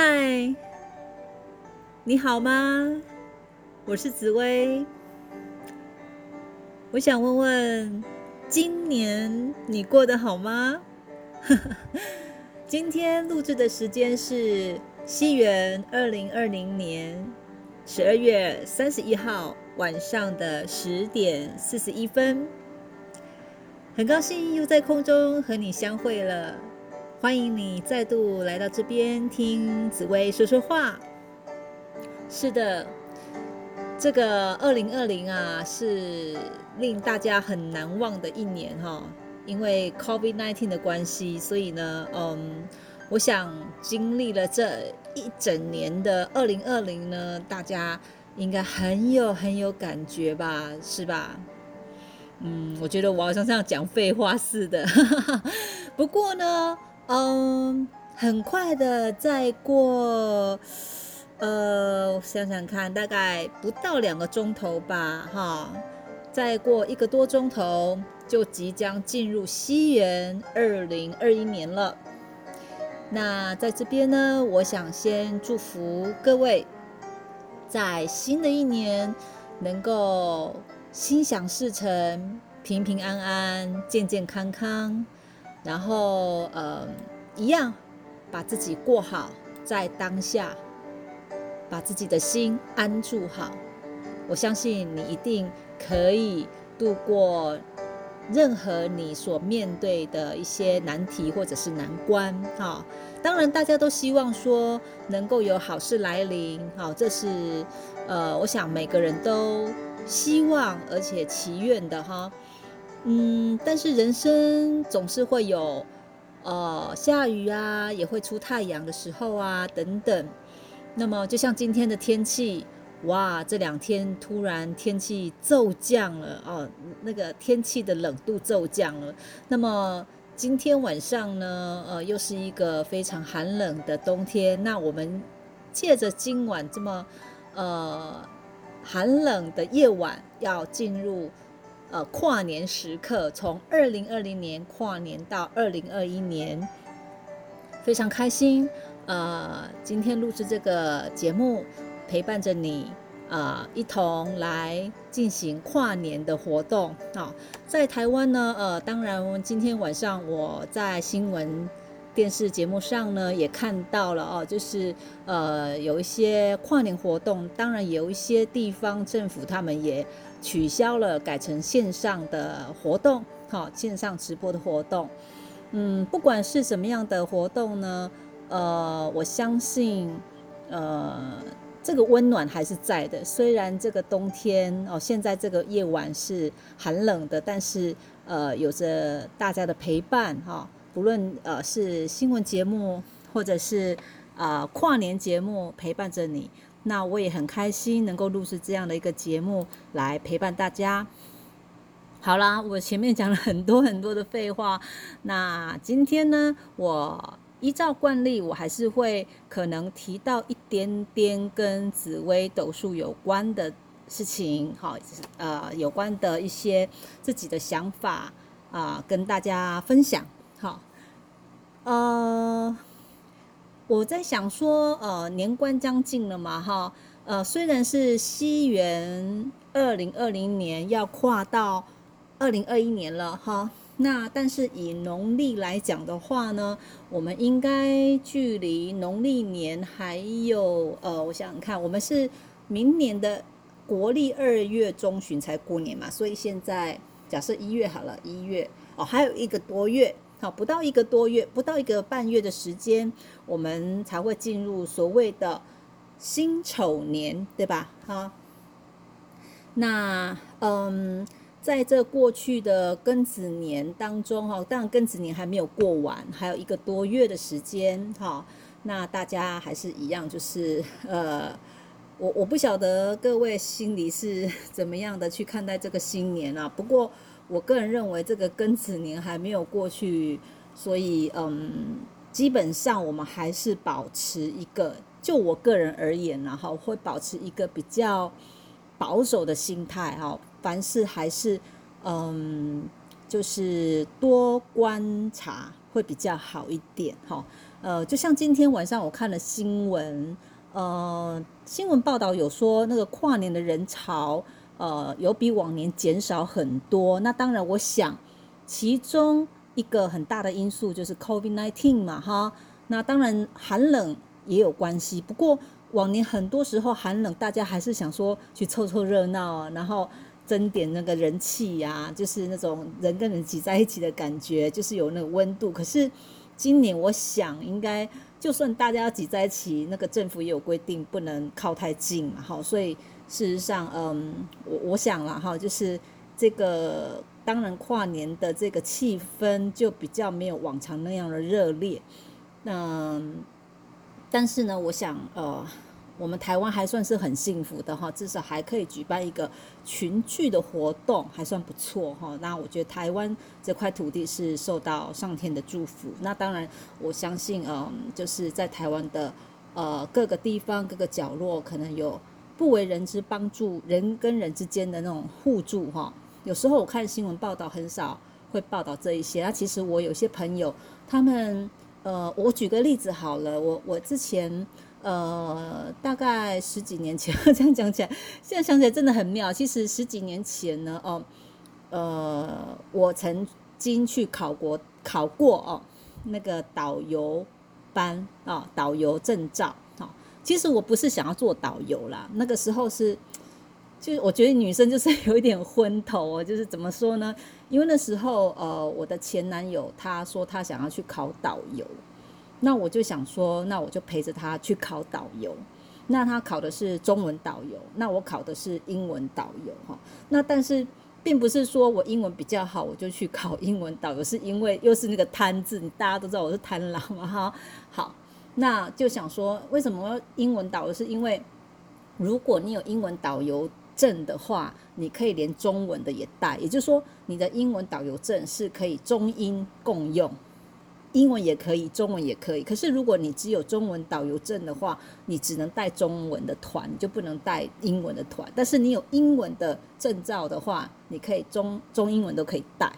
嗨，你好吗？我是紫薇。我想问问，今年你过得好吗？今天录制的时间是西元二零二零年十二月三十一号晚上的十点四十一分。很高兴又在空中和你相会了，欢迎你再度来到这边听紫薇说说话。是的，这个二零二零啊，是令大家很难忘的一年哈。因为 COVID-19 的关系，所以呢，嗯，我想经历了这一整年的二零二零呢，大家应该很有很有感觉吧，是吧？嗯，我觉得我好像像讲废话似的。不过呢，嗯，很快的，再过，呃，我想想看，大概不到两个钟头吧，哈，再过一个多钟头，就即将进入西元二零二一年了。那在这边呢，我想先祝福各位，在新的一年能够。心想事成，平平安安，健健康康，然后呃，一样把自己过好，在当下把自己的心安住好。我相信你一定可以度过任何你所面对的一些难题或者是难关。哈，当然大家都希望说能够有好事来临。好，这是呃，我想每个人都。希望而且祈愿的哈，嗯，但是人生总是会有，呃，下雨啊，也会出太阳的时候啊，等等。那么就像今天的天气，哇，这两天突然天气骤降了哦，那个天气的冷度骤降了。那么今天晚上呢，呃，又是一个非常寒冷的冬天。那我们借着今晚这么，呃。寒冷的夜晚要进入，呃，跨年时刻，从二零二零年跨年到二零二一年，非常开心。呃，今天录制这个节目，陪伴着你，啊，一同来进行跨年的活动。好，在台湾呢，呃，当然，今天晚上我在新闻。电视节目上呢，也看到了哦，就是呃有一些跨年活动，当然有一些地方政府他们也取消了，改成线上的活动，好，线上直播的活动。嗯，不管是什么样的活动呢，呃，我相信呃这个温暖还是在的。虽然这个冬天哦，现在这个夜晚是寒冷的，但是呃有着大家的陪伴哈。不论呃是新闻节目，或者是呃跨年节目陪伴着你，那我也很开心能够录制这样的一个节目来陪伴大家。好啦，我前面讲了很多很多的废话，那今天呢，我依照惯例，我还是会可能提到一点点跟紫微斗数有关的事情，好，呃，有关的一些自己的想法啊，跟大家分享，好。呃，我在想说，呃，年关将近了嘛，哈，呃，虽然是西元二零二零年要跨到二零二一年了，哈，那但是以农历来讲的话呢，我们应该距离农历年还有，呃，我想想看，我们是明年的国历二月中旬才过年嘛，所以现在假设一月好了，一月哦，还有一个多月。好，不到一个多月，不到一个半月的时间，我们才会进入所谓的辛丑年，对吧？哈，那嗯，在这过去的庚子年当中，哈，当然庚子年还没有过完，还有一个多月的时间，哈，那大家还是一样，就是呃，我我不晓得各位心里是 怎么样的去看待这个新年啊，不过。我个人认为这个庚子年还没有过去，所以嗯，基本上我们还是保持一个，就我个人而言然后会保持一个比较保守的心态哈，凡事还是嗯，就是多观察会比较好一点哈。呃，就像今天晚上我看了新闻，呃，新闻报道有说那个跨年的人潮，呃，有比往年减少很多。那当然，我想其中一个很大的因素就是 COVID-19 嘛，哈。那当然寒冷也有关系，不过往年很多时候寒冷，大家还是想说去凑凑热闹，然后争点那个人气呀，就是那种人跟人挤在一起的感觉，就是有那个温度。可是今年我想，应该就算大家挤在一起，那个政府也有规定不能靠太近嘛，哈，所以事实上，嗯，我我想了哈，就是这个当然跨年的这个气氛就比较没有往常那样的热烈，那但是呢，我想，呃。我们台湾还算是很幸福的哈，至少还可以举办一个群聚的活动，还算不错哈。那我觉得台湾这块土地是受到上天的祝福。那当然，我相信，嗯，就是在台湾的呃各个地方、各个角落，可能有不为人知帮助人跟人之间的那种互助哈。有时候我看新闻报道很少会报道这一些。那其实我有些朋友，他们呃，我举个例子好了，我我之前。呃，大概十几年前，这样讲起来，现在想起来真的很妙。其实十几年前呢，哦，呃，我曾经去考过，考过哦，那个导游班啊，导游证照。其实我不是想要做导游啦，那个时候是，就是我觉得女生就是 有一点昏头哦，就是怎么说呢？因为那时候，呃，我的前男友他说他想要去考导游。那我就想说，那我就陪着他去考导游。那他考的是中文导游，那我考的是英文导游哈。那但是并不是说我英文比较好，我就去考英文导游，是因为又是那个贪字，大家都知道我是贪狼嘛哈。好，那就想说，为什么英文导游？是因为如果你有英文导游证的话，你可以连中文的也带，也就是说，你的英文导游证是可以中英共用。英文也可以，中文也可以。可是如果你只有中文导游证的话，你只能带中文的团，你就不能带英文的团。但是你有英文的证照的话，你可以中中英文都可以带。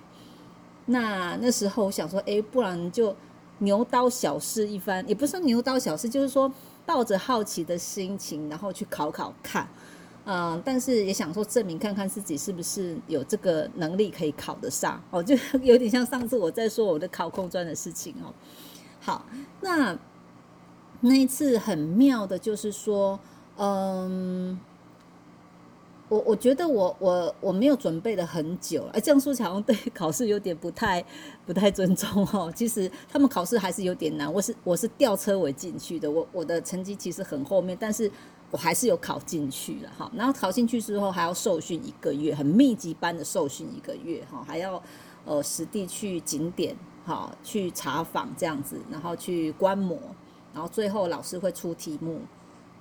那那时候我想说，哎，不然就牛刀小试一番，也不是牛刀小试，就是说抱着好奇的心情，然后去考考看。嗯，但是也想说证明看看自己是不是有这个能力可以考得上哦，就有点像上次我在说我的考空专的事情哦。好，那那一次很妙的就是说，嗯，我我觉得我我我没有准备了很久，哎，这样说起来好像对考试有点不太不太尊重哦。其实他们考试还是有点难，我是我是吊车尾进去的，我我的成绩其实很后面，但是。我还是有考进去了哈，然后考进去之后还要受训一个月，很密集班的受训一个月哈，还要呃实地去景点哈去查访这样子，然后去观摩，然后最后老师会出题目，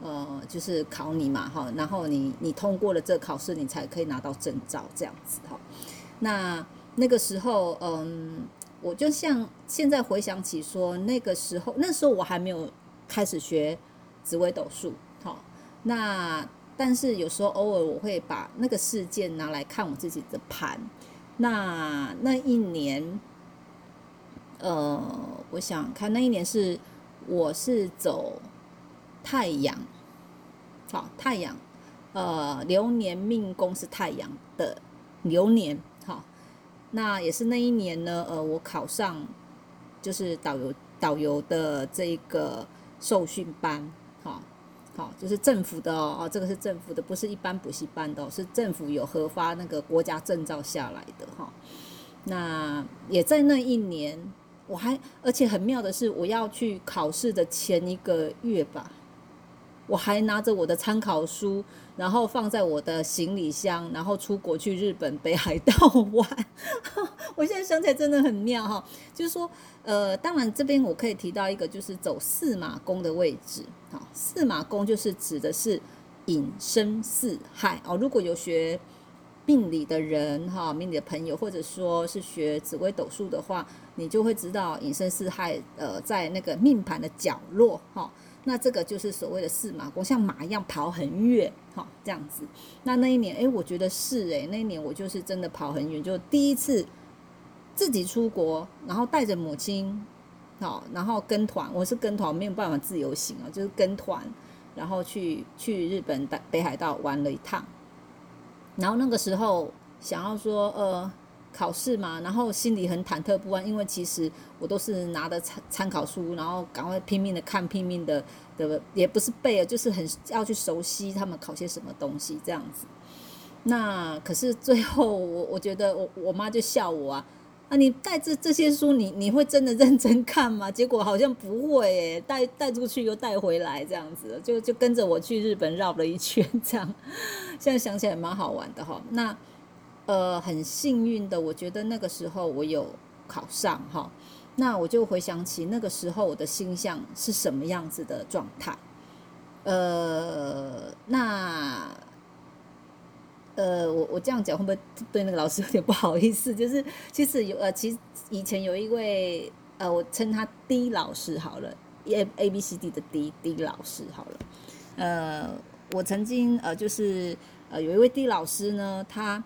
呃就是考你嘛哈，然后你你通过了这考试，你才可以拿到证照这样子哈。那那个时候嗯，我就像现在回想起说那个时候，那时候我还没有开始学紫微斗数。哈那但是有时候偶尔我会把那个事件拿来看我自己的盘。那那一年，呃，我想看那一年是我是走太阳，好太阳，呃，流年命宫是太阳的流年，好，那也是那一年呢，呃，我考上就是导游导游的这个受训班，好。好，就是政府的哦，哦，这个是政府的，不是一般补习班的，是政府有核发那个国家证照下来的哈。那也在那一年，我还而且很妙的是，我要去考试的前一个月吧，我还拿着我的参考书，然后放在我的行李箱，然后出国去日本北海道玩。我现在想起来真的很妙哈，就是说。呃，当然这边我可以提到一个，就是走四马宫的位置。好，四马宫就是指的是隐生四害哦。如果有学命理的人哈，命理的朋友，或者说是学紫微斗数的话，你就会知道隐身四害呃，在那个命盘的角落哈。那这个就是所谓的四马宫，像马一样跑很远哈，这样子。那那一年，哎，我觉得是哎，那一年我就是真的跑很远，就第一次。自己出国，然后带着母亲好，然后跟团，我是跟团，没有办法自由行啊，就是跟团，然后去去日本北北海道玩了一趟，然后那个时候想要说，呃。考试嘛，然后心里很忐忑不安，因为其实我都是拿着参参考书，然后赶快拼命的看，拼命的的也不是背啊，就是很要去熟悉他们考些什么东西这样子。那可是最后我我觉得我我妈就笑我啊，啊你带这这些书，你你会真的认真看吗？结果好像不会诶，带带出去又带回来这样子，就就跟着我去日本绕了一圈这样。现在想起来蛮好玩的哈，那。呃，很幸运的，我觉得那个时候我有考上哈，那我就回想起那个时候我的心象是什么样子的状态。呃，那呃，我我这样讲会不会对那个老师有点不好意思？就是其实有呃，其实以前有一位呃，我称他 D 老师好了，A A B C D 的 D D 老师好了。呃，我曾经呃，就是呃，有一位 D 老师呢，他。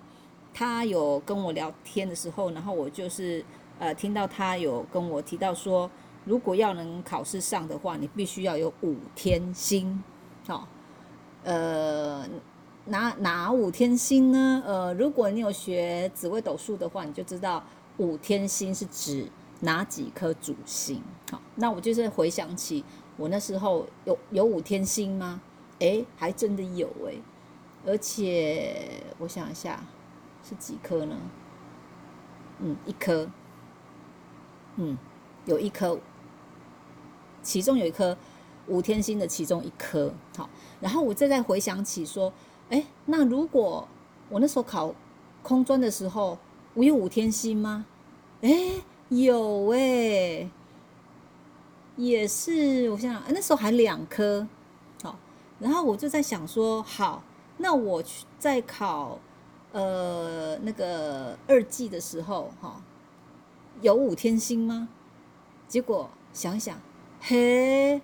他有跟我聊天的时候，然后我就是呃听到他有跟我提到说，如果要能考试上的话，你必须要有五天星，好，呃，哪哪五天星呢？呃，如果你有学紫微斗数的话，你就知道五天星是指哪几颗主星。好，那我就是回想起我那时候有有五天星吗？诶，还真的有诶，而且我想一下。是几颗呢？嗯，一颗。嗯，有一颗，其中有一颗五天星的其中一颗。好，然后我再再回想起说，哎，那如果我那时候考空专的时候，我有五天星吗？哎，有哎，也是。我想想，那时候还两颗。好，然后我就在想说，好，那我去再考。呃，那个二季的时候，哈，有五天星吗？结果想一想，嘿，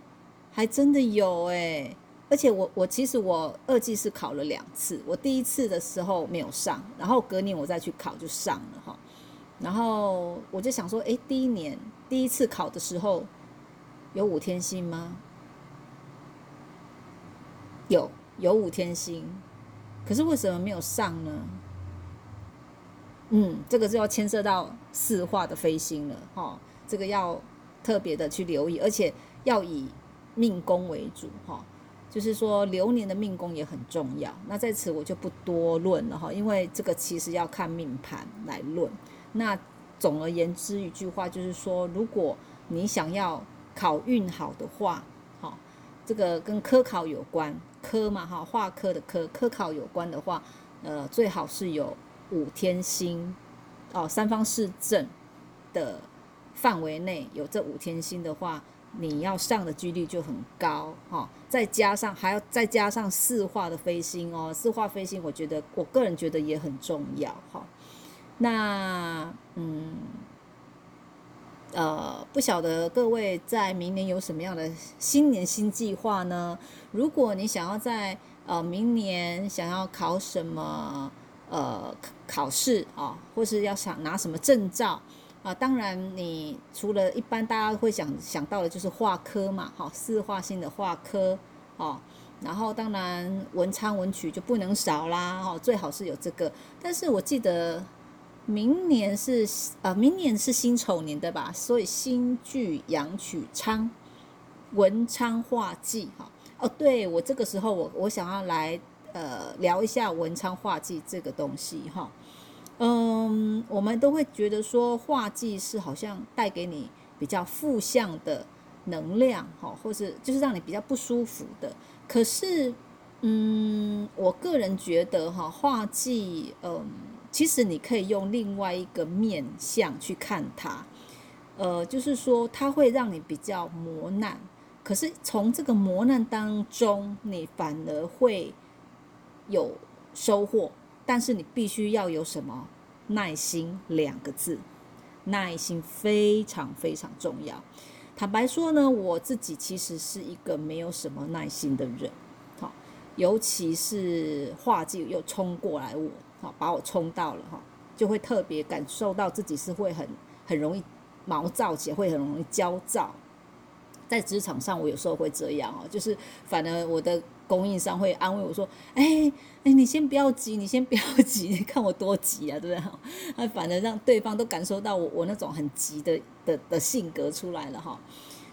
还真的有哎！而且我我其实我二季是考了两次，我第一次的时候没有上，然后隔年我再去考就上了哈。然后我就想说，哎，第一年第一次考的时候有五天星吗？有，有五天星。可是为什么没有上呢？嗯，这个就要牵涉到四化的飞星了，哈，这个要特别的去留意，而且要以命宫为主，哈，就是说流年的命宫也很重要。那在此我就不多论了，哈，因为这个其实要看命盘来论。那总而言之一句话就是说，如果你想要考运好的话，哈，这个跟科考有关。科嘛哈，化科的科科考有关的话，呃，最好是有五天星哦，三方四正的范围内有这五天星的话，你要上的几率就很高哈。再加上还要再加上四化的飞星哦，四化飞星，我觉得我个人觉得也很重要哈。那嗯。呃，不晓得各位在明年有什么样的新年新计划呢？如果你想要在呃明年想要考什么呃考试啊，或是要想拿什么证照啊，当然你除了一般大家会想想到的就是画科嘛，哈，四画性的画科哦，然后当然文昌文曲就不能少啦，哈，最好是有这个。但是我记得。明年是呃，明年是辛丑年对吧？所以新剧阳曲昌，文昌化忌哈。哦，对我这个时候我我想要来呃聊一下文昌化忌这个东西哈。嗯，我们都会觉得说化忌是好像带给你比较负向的能量哈，或是就是让你比较不舒服的。可是嗯，我个人觉得哈，化忌嗯。其实你可以用另外一个面相去看它，呃，就是说它会让你比较磨难，可是从这个磨难当中，你反而会有收获。但是你必须要有什么耐心两个字，耐心非常非常重要。坦白说呢，我自己其实是一个没有什么耐心的人，好，尤其是画技又冲过来我。好，把我冲到了哈，就会特别感受到自己是会很很容易毛躁起，会很容易焦躁。在职场上，我有时候会这样哦，就是反而我的供应商会安慰我说：“哎哎，你先不要急，你先不要 急，你看我多急啊，对不对？”那反而让对方都感受到我我那种很急的的的性格出来了哈，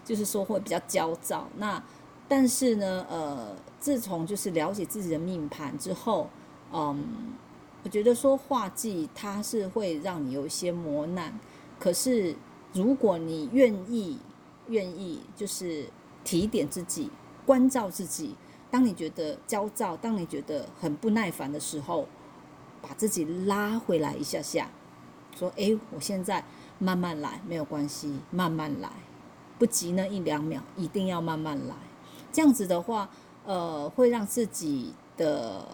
就是说会比较焦躁。那但是呢，呃，自从就是了解自己的命盘之后，嗯，我觉得说画技它是会让你有一些磨难，可是如果你愿意。愿意就是提点自己，关照自己。当你觉得焦躁，当你觉得很不耐烦的时候，把自己拉回来一下下，说：“诶，我现在慢慢来，没有关系，慢慢来，不急那一两秒，一定要慢慢来。”这样子的话，呃，会让自己的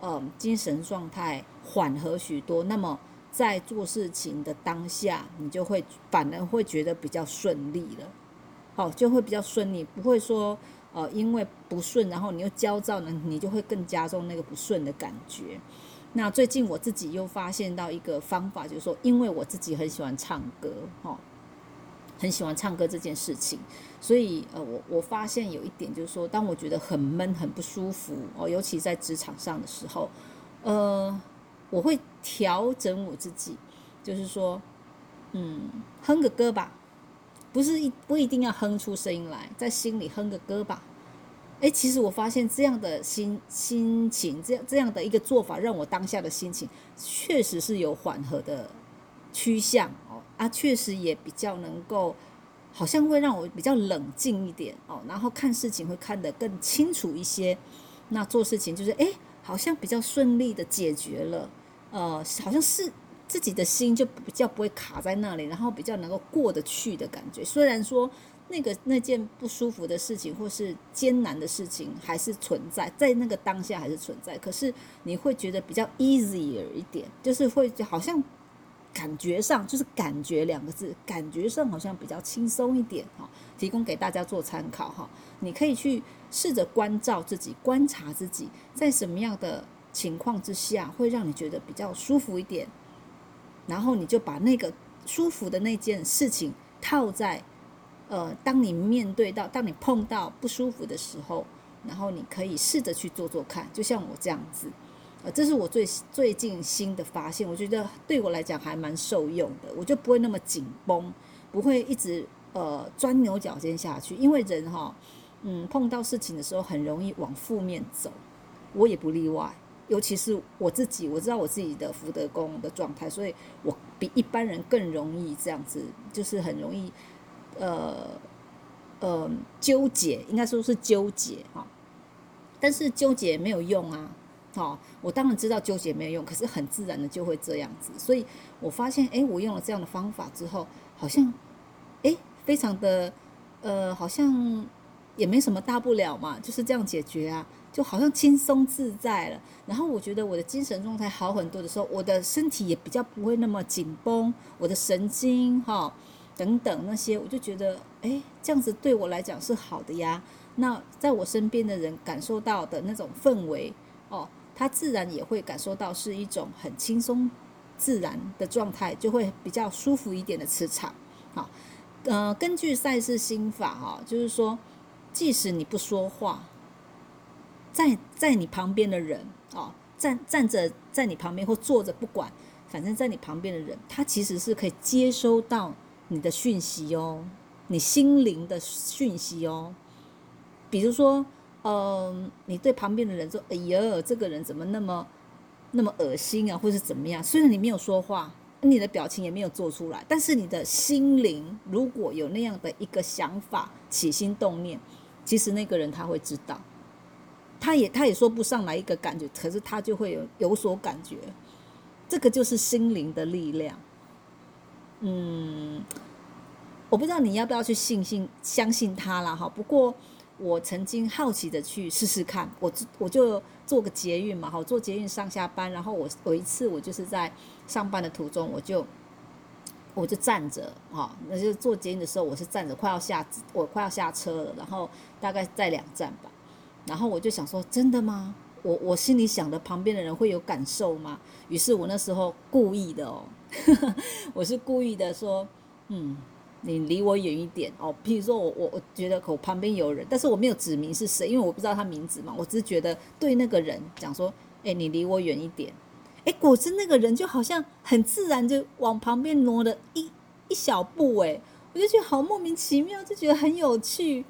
嗯精神状态缓和许多。那么在做事情的当下，你就会反而会觉得比较顺利了。好，就会比较顺利，不会说，呃，因为不顺，然后你又焦躁呢，你就会更加重那个不顺的感觉。那最近我自己又发现到一个方法，就是说，因为我自己很喜欢唱歌，哈，很喜欢唱歌这件事情，所以，呃，我我发现有一点就是说，当我觉得很闷、很不舒服哦，尤其在职场上的时候，呃，我会调整我自己，就是说，嗯，哼个歌吧。不是一不一定要哼出声音来，在心里哼个歌吧。诶，其实我发现这样的心心情，这样这样的一个做法，让我当下的心情确实是有缓和的趋向。啊，确实也比较能够，好像会让我比较冷静一点哦，然后看事情会看得更清楚一些。那做事情就是诶，好像比较顺利的解决了，呃，好像是。自己的心就比较不会卡在那里，然后比较能够过得去的感觉。虽然说那个那件不舒服的事情或是艰难的事情还是存在在那个当下还是存在，可是你会觉得比较 easier 一点，就是会好像感觉上就是感觉两个字，感觉上好像比较轻松一点哈。提供给大家做参考哈，你可以去试着关照自己，观察自己在什么样的情况之下会让你觉得比较舒服一点。然后你就把那个舒服的那件事情套在，呃，当你面对到，当你碰到不舒服的时候，然后你可以试着去做做看，就像我这样子，这是我最最近新的发现，我觉得对我来讲还蛮受用的，我就不会那么紧绷，不会一直呃钻牛角尖下去，因为人哈，嗯，碰到事情的时候很容易往负面走，我也不例外。尤其是我自己，我知道我自己的福德宫的状态，所以我比一般人更容易这样子，就是很容易，呃，呃，纠结，应该说是纠结哈。但是纠结没有用啊，好，我当然知道纠结没有用，可是很自然的就会这样子。所以我发现，哎，我用了这样的方法之后，好像，哎，非常的，呃，好像也没什么大不了嘛，就是这样解决啊。就好像轻松自在了，然后我觉得我的精神状态好很多的时候，我的身体也比较不会那么紧绷，我的神经哈等等那些，我就觉得哎，这样子对我来讲是好的呀。那在我身边的人感受到的那种氛围哦，他自然也会感受到是一种很轻松自然的状态，就会比较舒服一点的磁场。好，呃，根据赛事心法哈，就是说，即使你不说话。在在你旁边的人哦，站站着在你旁边或坐着，不管，反正在你旁边的人，他其实是可以接收到你的讯息哦，你心灵的讯息哦。比如说，嗯，你对旁边的人说：“哎呀，这个人怎么那么那么恶心啊？”或是怎么样？虽然你没有说话，你的表情也没有做出来，但是你的心灵如果有那样的一个想法、起心动念，其实那个人他会知道。他也他也说不上来一个感觉，可是他就会有有所感觉，这个就是心灵的力量。嗯，我不知道你要不要去信信相信他了哈。不过我曾经好奇的去试试看，我我就做个捷运嘛，哈，做捷运上下班，然后我有一次我就是在上班的途中，我就我就站着哈，那就做捷运的时候我是站着，快要下我快要下车了，然后大概在两站吧。然后我就想说，真的吗？我我心里想的，旁边的人会有感受吗？于是我那时候故意的哦，我是故意的说，嗯，你离我远一点哦。譬如说我我我觉得我旁边有人，但是我没有指明是谁，因为我不知道他名字嘛。我只是觉得对那个人讲说，哎，你离我远一点。哎，果真那个人就好像很自然就往旁边挪了一一小步，哎，我就觉得好莫名其妙，就觉得很有趣，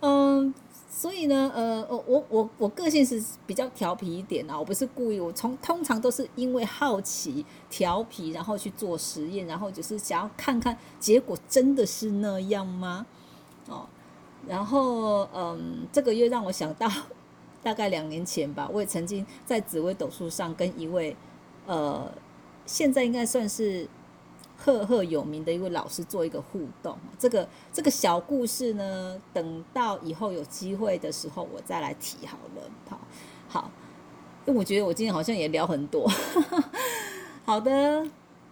嗯。所以呢，呃，我我我个性是比较调皮一点啊，我不是故意，我从通常都是因为好奇、调皮，然后去做实验，然后就是想要看看结果真的是那样吗？哦，然后嗯，这个又让我想到，大概两年前吧，我也曾经在紫微斗数上跟一位，呃，现在应该算是。赫赫有名的一位老师做一个互动，这个这个小故事呢，等到以后有机会的时候我再来提好了。好，好，因为我觉得我今天好像也聊很多。好的，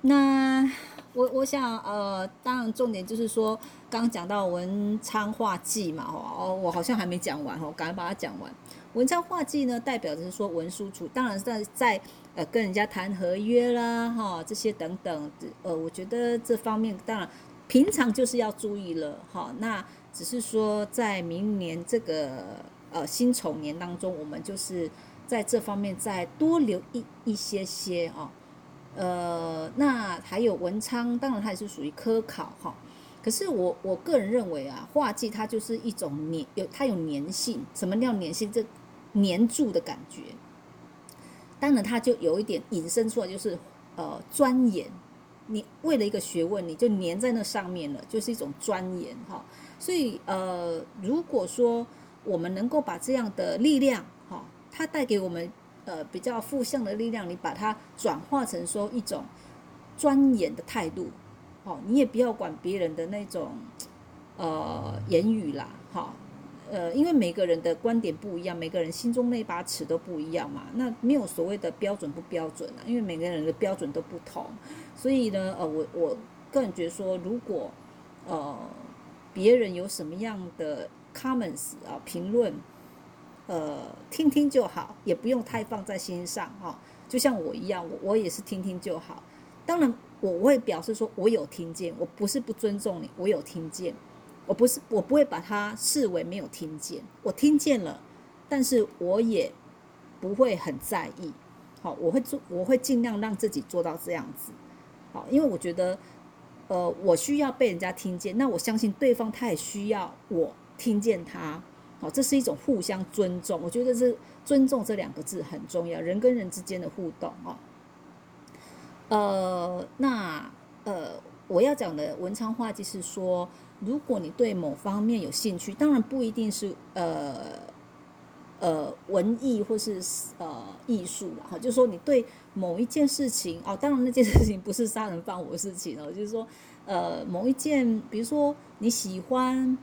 那我我想呃，当然重点就是说，刚刚讲到文昌画技嘛，哦，我好像还没讲完哦，赶快把它讲完。文昌画技呢，代表着是说文书处，当然在在。呃，跟人家谈合约啦，哈，这些等等，呃，我觉得这方面当然平常就是要注意了，哈。那只是说在明年这个呃辛丑年当中，我们就是在这方面再多留一一些些哦。呃，那还有文昌，当然它也是属于科考哈。可是我我个人认为啊，画技它就是一种粘有它有粘性，什么叫粘性？这黏住的感觉。当然，他就有一点引申出来，就是呃钻研。你为了一个学问，你就粘在那上面了，就是一种钻研哈。所以呃，如果说我们能够把这样的力量哈，它带给我们呃比较负向的力量，你把它转化成说一种钻研的态度，哦，你也不要管别人的那种呃言语啦，哈。呃，因为每个人的观点不一样，每个人心中那把尺都不一样嘛，那没有所谓的标准不标准啊，因为每个人的标准都不同，所以呢，呃，我我个人觉得说，如果呃别人有什么样的 comments 啊评论，呃，听听就好，也不用太放在心上哈。就像我一样，我我也是听听就好。当然，我会表示说我有听见，我不是不尊重你，我有听见。我不是，我不会把它视为没有听见，我听见了，但是我也不会很在意。好，我会做，我会尽量让自己做到这样子。好，因为我觉得，呃，我需要被人家听见，那我相信对方他也需要我听见他。好，这是一种互相尊重，我觉得是尊重这两个字很重要，人跟人之间的互动啊。呃，那呃，我要讲的文昌话就是说。如果你对某方面有兴趣，当然不一定是呃呃文艺或是呃艺术了哈，就是说你对某一件事情哦，当然那件事情不是杀人放火的事情哦，就是说呃某一件，比如说你喜欢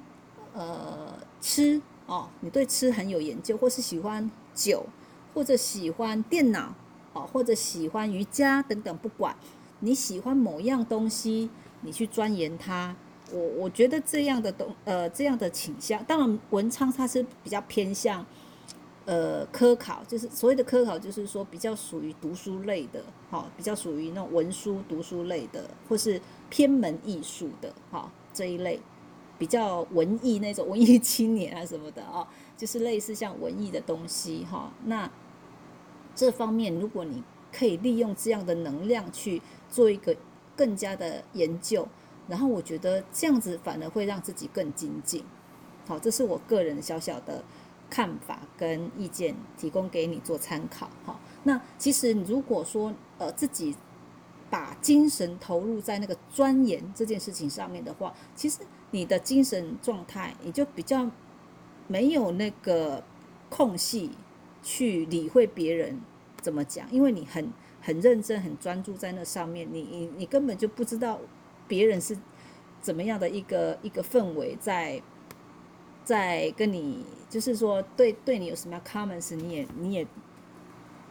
呃吃哦，你对吃很有研究，或是喜欢酒，或者喜欢电脑哦，或者喜欢瑜伽等等，不管你喜欢某样东西，你去钻研它。我我觉得这样的东呃这样的倾向，当然文昌它是比较偏向呃科考，就是所谓的科考，就是说比较属于读书类的，哈，比较属于那种文书读书类的，或是偏门艺术的，哈这一类比较文艺那种文艺青年啊什么的啊，就是类似像文艺的东西哈。那这方面如果你可以利用这样的能量去做一个更加的研究。然后我觉得这样子反而会让自己更精进，好，这是我个人小小的看法跟意见，提供给你做参考。好，那其实如果说呃自己把精神投入在那个钻研这件事情上面的话，其实你的精神状态也就比较没有那个空隙去理会别人怎么讲，因为你很很认真、很专注在那上面，你你你根本就不知道。别人是怎么样的一个一个氛围，在在跟你，就是说对对你有什么样 comments，你也你也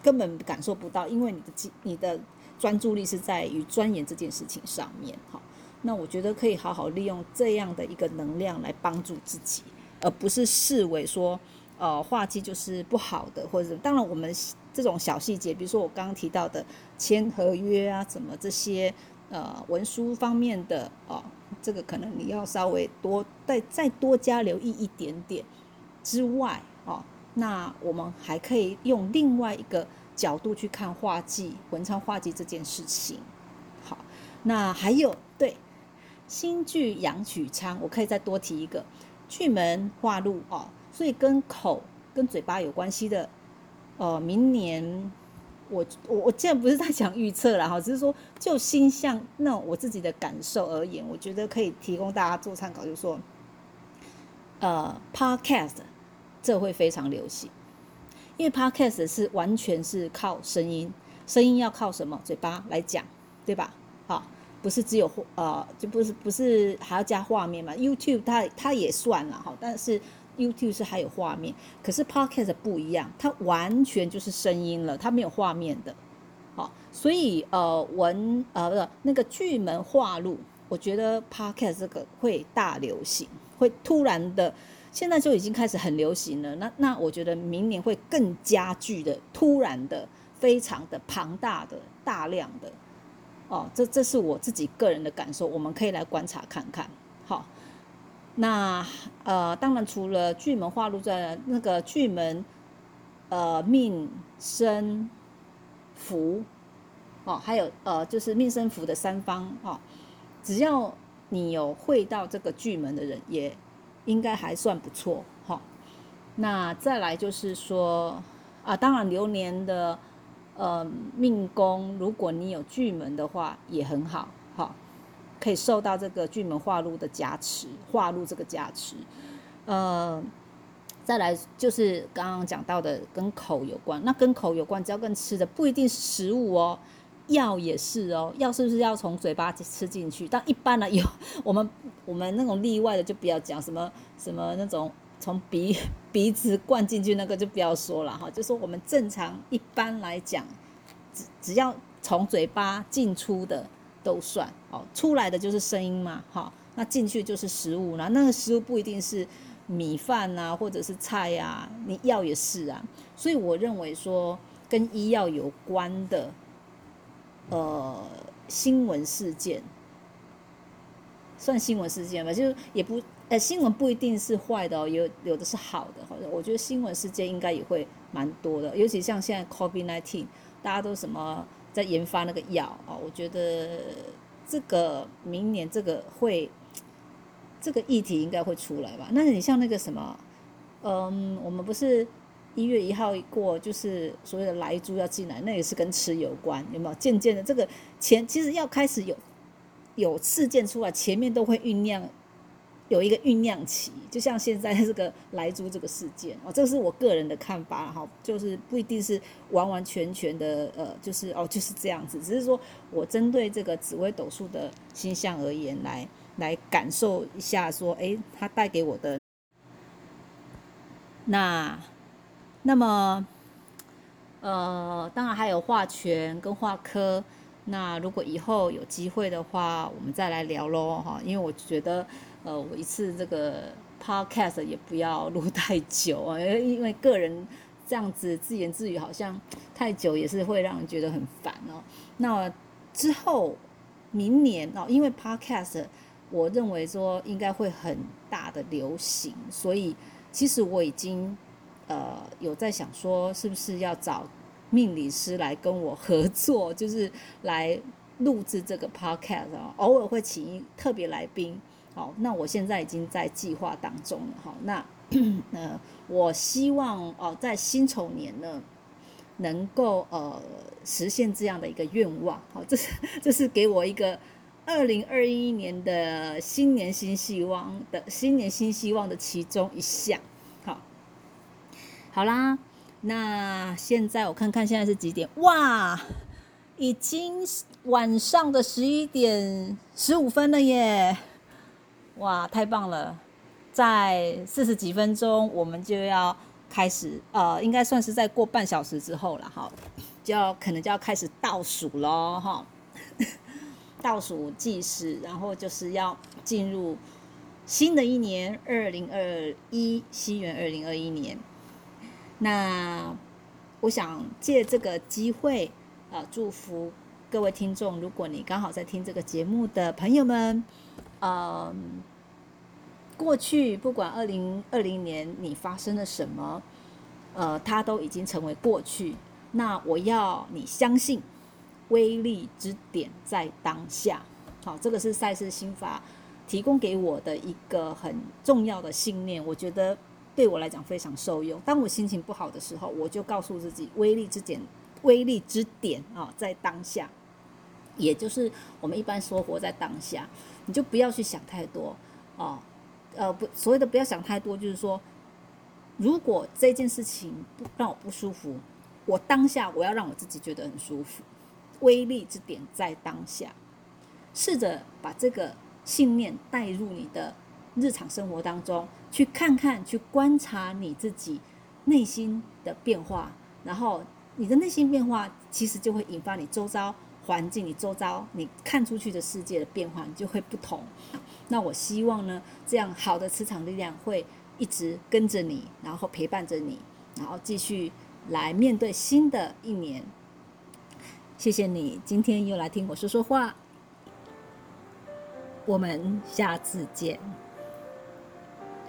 根本感受不到，因为你的你的专注力是在于钻研这件事情上面。哈，那我觉得可以好好利用这样的一个能量来帮助自己，而不是视为说呃画技就是不好的，或者当然我们这种小细节，比如说我刚刚提到的签合约啊，怎么这些。呃文书方面的哦，这个可能你要稍微多再再多加留意一点点之外哦，那我们还可以用另外一个角度去看画技文昌画技这件事情。好，那还有对新剧杨曲昌，我可以再多提一个巨门画禄哦，所以跟口跟嘴巴有关系的，呃，明年。我我我现在不是在讲预测了哈，只是说就星象那我自己的感受而言，我觉得可以提供大家做参考，就是说，呃，podcast 这会非常流行，因为 podcast 是完全是靠声音，声音要靠什么？嘴巴来讲，对吧？好，不是只有呃，就不是不是还要加画面嘛？YouTube 它它也算了哈，但是。YouTube 是还有画面，可是 Podcast 不一样，它完全就是声音了，它没有画面的。好，所以呃文呃不是那个巨门画录，我觉得 Podcast 这个会大流行，会突然的，现在就已经开始很流行了。那那我觉得明年会更加剧的，突然的，非常的庞大的、大量的。哦，这这是我自己个人的感受，我们可以来观察看看。好。那呃，当然除了巨门化禄在那个巨门，呃，命生福，哦，还有呃，就是命生福的三方哦，只要你有会到这个巨门的人，也应该还算不错哈。那再来就是说啊，当然流年的呃命宫，如果你有巨门的话，也很好哈。可以受到这个巨门化禄的加持，化禄这个加持，呃，再来就是刚刚讲到的跟口有关，那跟口有关，只要跟吃的不一定是食物哦，药也是哦，药是不是要从嘴巴吃进去？但一般呢，有我们我们那种例外的就不要讲什么什么那种从鼻 鼻子灌进去那个就不要说了哈，就说我们正常一般来讲，只只要从嘴巴进出的。都算哦，出来的就是声音嘛，好，那进去就是食物啦。那个食物不一定是米饭啊，或者是菜呀，你药也是啊。所以我认为说跟医药有关的，呃，新闻事件算新闻事件吧，就是也不，呃，新闻不一定是坏的哦，有有的是好的，好像我觉得新闻事件应该也会蛮多的，尤其像现在 COVID-19，大家都什么。在研发那个药啊，我觉得这个明年这个会这个议题应该会出来吧？那你像那个什么，嗯，我们不是一月一号过，就是所谓的来猪要进来，那也是跟吃有关，有没有？渐渐的，这个前其实要开始有有事件出来，前面都会酝酿。有一个酝酿期，就像现在这个莱猪这个事件哦，这是我个人的看法哈，就是不一定是完完全全的呃，就是哦就是这样子，只是说我针对这个紫微斗数的星象而言来来感受一下，说哎，它带给我的那那么呃，当然还有画权跟画科，那如果以后有机会的话，我们再来聊喽哈，因为我觉得。呃，我一次这个 podcast 也不要录太久啊，因为个人这样子自言自语好像太久也是会让人觉得很烦哦。那之后明年哦，因为 podcast 我认为说应该会很大的流行，所以其实我已经呃有在想说，是不是要找命理师来跟我合作，就是来录制这个 podcast 哦，偶尔会请一特别来宾。好，那我现在已经在计划当中了。好，那呃，我希望哦，在辛丑年呢，能够呃实现这样的一个愿望。好，这是这是给我一个二零二一年的新年新希望的新年新希望的其中一项。好，好啦，那现在我看看现在是几点？哇，已经晚上的十一点十五分了耶！哇，太棒了！在四十几分钟，我们就要开始，呃，应该算是在过半小时之后了，哈，就要可能就要开始倒数喽，哈，倒数计时，然后就是要进入新的一年二零二一，西元二零二一年。那我想借这个机会，呃，祝福各位听众，如果你刚好在听这个节目的朋友们，嗯，过去不管二零二零年你发生了什么，呃，它都已经成为过去。那我要你相信，威力之点在当下。好，这个是赛事心法提供给我的一个很重要的信念，我觉得对我来讲非常受用。当我心情不好的时候，我就告诉自己，威力之点，威力之点啊，在当下。也就是我们一般说活在当下，你就不要去想太多哦。呃，不，所谓的不要想太多，就是说，如果这件事情不让我不舒服，我当下我要让我自己觉得很舒服。威力之点在当下。试着把这个信念带入你的日常生活当中，去看看，去观察你自己内心的变化，然后你的内心变化，其实就会引发你周遭环境、你周遭你看出去的世界的变化，你就会不同。那我希望呢，这样好的磁场力量会一直跟着你，然后陪伴着你，然后继续来面对新的一年。谢谢你今天又来听我说说话。我们下次见。